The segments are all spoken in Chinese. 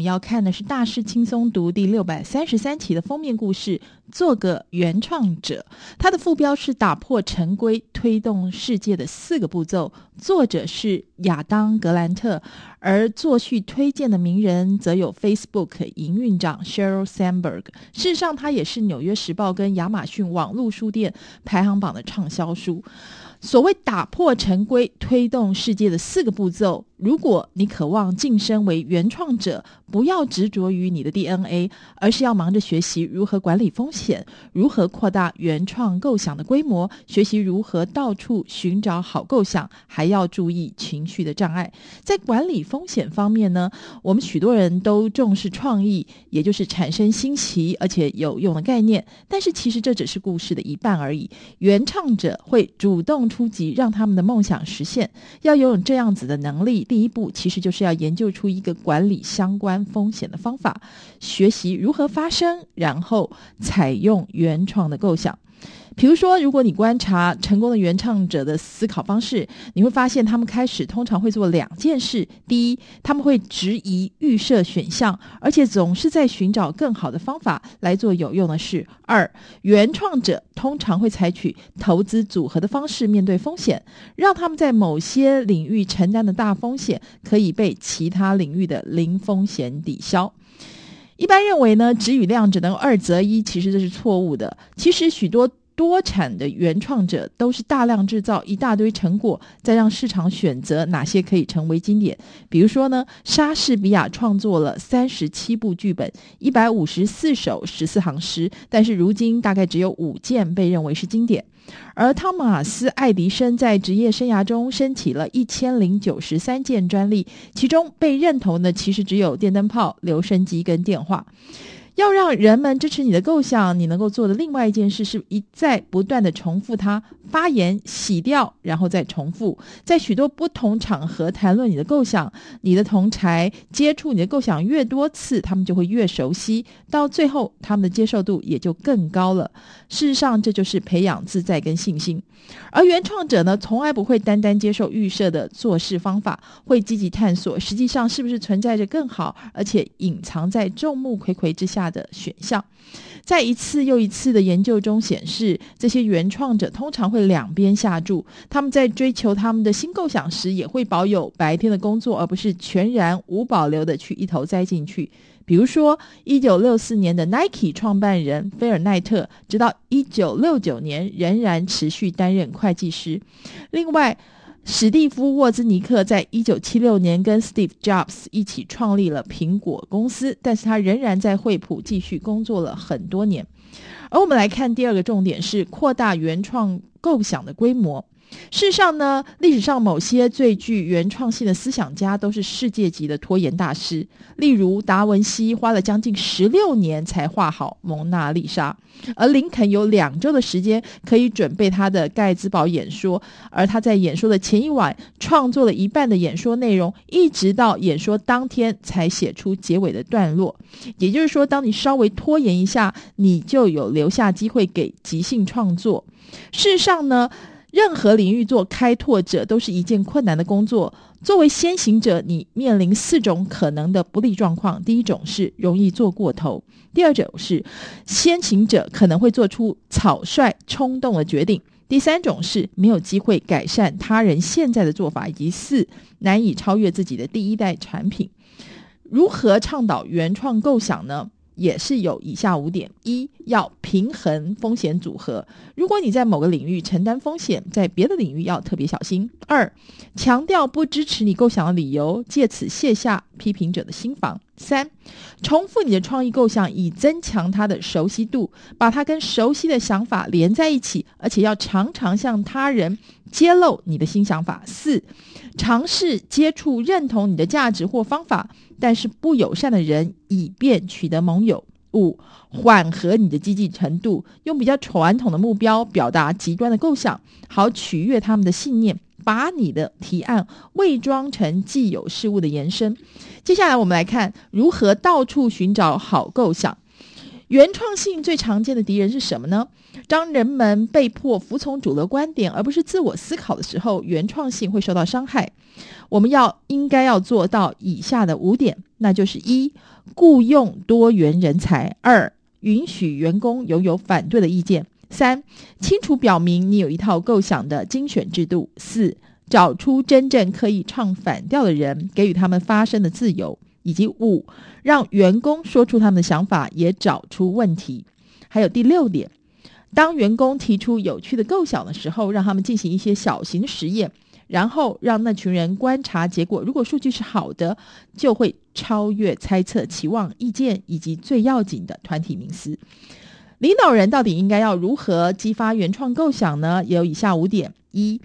我们要看的是《大师轻松读》第六百三十三期的封面故事。做个原创者，它的副标是打破陈规，推动世界的四个步骤。作者是亚当·格兰特，而作序推荐的名人则有 Facebook 营运长 Sheryl Sandberg。事实上，它也是《纽约时报》跟亚马逊网络书店排行榜的畅销书。所谓打破陈规，推动世界的四个步骤。如果你渴望晋升为原创者，不要执着于你的 DNA，而是要忙着学习如何管理风险，如何扩大原创构想的规模，学习如何到处寻找好构想，还要注意情绪的障碍。在管理风险方面呢，我们许多人都重视创意，也就是产生新奇而且有用的概念。但是其实这只是故事的一半而已。原创者会主动初级，让他们的梦想实现。要拥有这样子的能力。第一步其实就是要研究出一个管理相关风险的方法，学习如何发生，然后采用原创的构想。比如说，如果你观察成功的原创者的思考方式，你会发现他们开始通常会做两件事：第一，他们会质疑预设选项，而且总是在寻找更好的方法来做有用的事；二，原创者通常会采取投资组合的方式面对风险，让他们在某些领域承担的大风险可以被其他领域的零风险抵消。一般认为呢，质与量只能二择一，其实这是错误的。其实许多。多产的原创者都是大量制造一大堆成果，再让市场选择哪些可以成为经典。比如说呢，莎士比亚创作了三十七部剧本，一百五十四首十四行诗，但是如今大概只有五件被认为是经典。而汤马斯·爱迪生在职业生涯中申请了一千零九十三件专利，其中被认同的其实只有电灯泡、留声机跟电话。要让人们支持你的构想，你能够做的另外一件事是一再不断地重复它，发言、洗掉，然后再重复，在许多不同场合谈论你的构想。你的同才接触你的构想越多次，他们就会越熟悉，到最后他们的接受度也就更高了。事实上，这就是培养自在跟信心。而原创者呢，从来不会单单接受预设的做事方法，会积极探索实际上是不是存在着更好，而且隐藏在众目睽睽之下。的选项，在一次又一次的研究中显示，这些原创者通常会两边下注。他们在追求他们的新构想时，也会保有白天的工作，而不是全然无保留的去一头栽进去。比如说，一九六四年的 Nike 创办人菲尔奈特，直到一九六九年仍然持续担任会计师。另外，史蒂夫·沃兹尼克在一九七六年跟 Steve Jobs 一起创立了苹果公司，但是他仍然在惠普继续工作了很多年。而我们来看第二个重点是扩大原创构想的规模。事实上呢，历史上某些最具原创性的思想家都是世界级的拖延大师。例如，达文西花了将近十六年才画好《蒙娜丽莎》，而林肯有两周的时间可以准备他的盖茨堡演说，而他在演说的前一晚创作了一半的演说内容，一直到演说当天才写出结尾的段落。也就是说，当你稍微拖延一下，你就有留下机会给即兴创作。事实上呢，任何领域做开拓者都是一件困难的工作。作为先行者，你面临四种可能的不利状况：第一种是容易做过头；第二种是先行者可能会做出草率、冲动的决定；第三种是没有机会改善他人现在的做法；以及四难以超越自己的第一代产品。如何倡导原创构想呢？也是有以下五点：一要平衡风险组合，如果你在某个领域承担风险，在别的领域要特别小心；二强调不支持你构想的理由，借此卸下批评者的心防；三重复你的创意构想，以增强它的熟悉度，把它跟熟悉的想法连在一起，而且要常常向他人揭露你的新想法；四尝试接触认同你的价值或方法。但是不友善的人，以便取得盟友。五、缓和你的积极程度，用比较传统的目标表达极端的构想，好取悦他们的信念，把你的提案伪装成既有事物的延伸。接下来我们来看如何到处寻找好构想。原创性最常见的敌人是什么呢？当人们被迫服从主流观点，而不是自我思考的时候，原创性会受到伤害。我们要应该要做到以下的五点，那就是一、雇佣多元人才；二、允许员工拥有反对的意见；三、清楚表明你有一套构想的精选制度；四、找出真正可以唱反调的人，给予他们发声的自由。以及五，让员工说出他们的想法，也找出问题。还有第六点，当员工提出有趣的构想的时候，让他们进行一些小型实验，然后让那群人观察结果。如果数据是好的，就会超越猜测、期望、意见以及最要紧的团体名思。领导人到底应该要如何激发原创构想呢？有以下五点：一。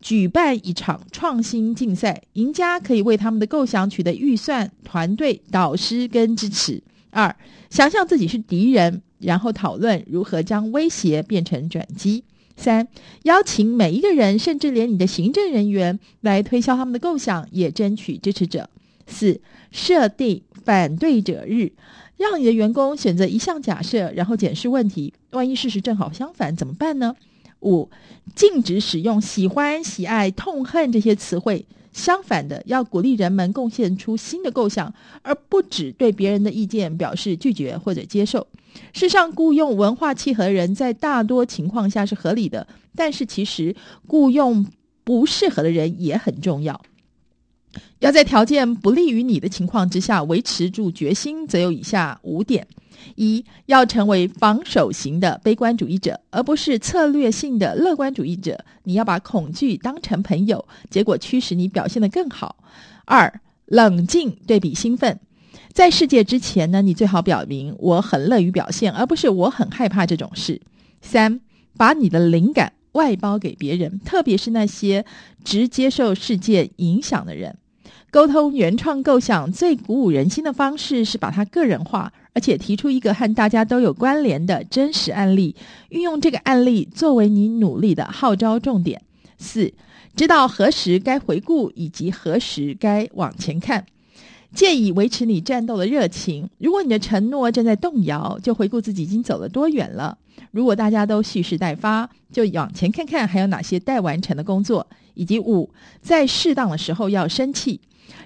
举办一场创新竞赛，赢家可以为他们的构想取得预算、团队、导师跟支持。二、想象自己是敌人，然后讨论如何将威胁变成转机。三、邀请每一个人，甚至连你的行政人员来推销他们的构想，也争取支持者。四、设定反对者日，让你的员工选择一项假设，然后检视问题。万一事实正好相反，怎么办呢？五、禁止使用喜欢、喜爱、痛恨这些词汇。相反的，要鼓励人们贡献出新的构想，而不只对别人的意见表示拒绝或者接受。事实上，雇佣文化契合人在大多情况下是合理的，但是其实雇佣不适合的人也很重要。要在条件不利于你的情况之下维持住决心，则有以下五点。一、要成为防守型的悲观主义者，而不是策略性的乐观主义者。你要把恐惧当成朋友，结果驱使你表现得更好。二、冷静对比兴奋，在世界之前呢，你最好表明我很乐于表现，而不是我很害怕这种事。三、把你的灵感外包给别人，特别是那些直接受事件影响的人。沟通原创构想最鼓舞人心的方式是把它个人化，而且提出一个和大家都有关联的真实案例，运用这个案例作为你努力的号召重点。四，知道何时该回顾以及何时该往前看，借以维持你战斗的热情。如果你的承诺正在动摇，就回顾自己已经走了多远了。如果大家都蓄势待发，就往前看看还有哪些待完成的工作。以及五，在适当的时候要生气。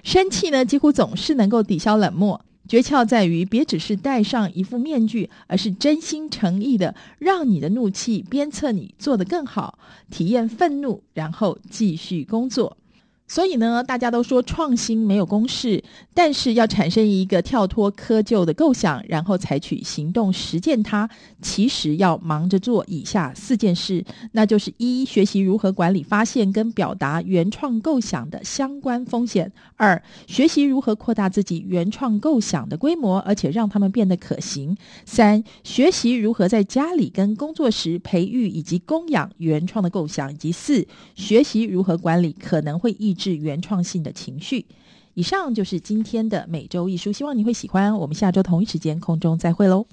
生气呢，几乎总是能够抵消冷漠。诀窍在于，别只是戴上一副面具，而是真心诚意的让你的怒气鞭策你做得更好，体验愤怒，然后继续工作。所以呢，大家都说创新没有公式，但是要产生一个跳脱窠臼的构想，然后采取行动实践它，其实要忙着做以下四件事，那就是一、学习如何管理发现跟表达原创构想的相关风险；二、学习如何扩大自己原创构想的规模，而且让他们变得可行；三、学习如何在家里跟工作时培育以及供养原创的构想；以及四、学习如何管理可能会抑致原创性的情绪。以上就是今天的每周一书，希望你会喜欢。我们下周同一时间空中再会喽。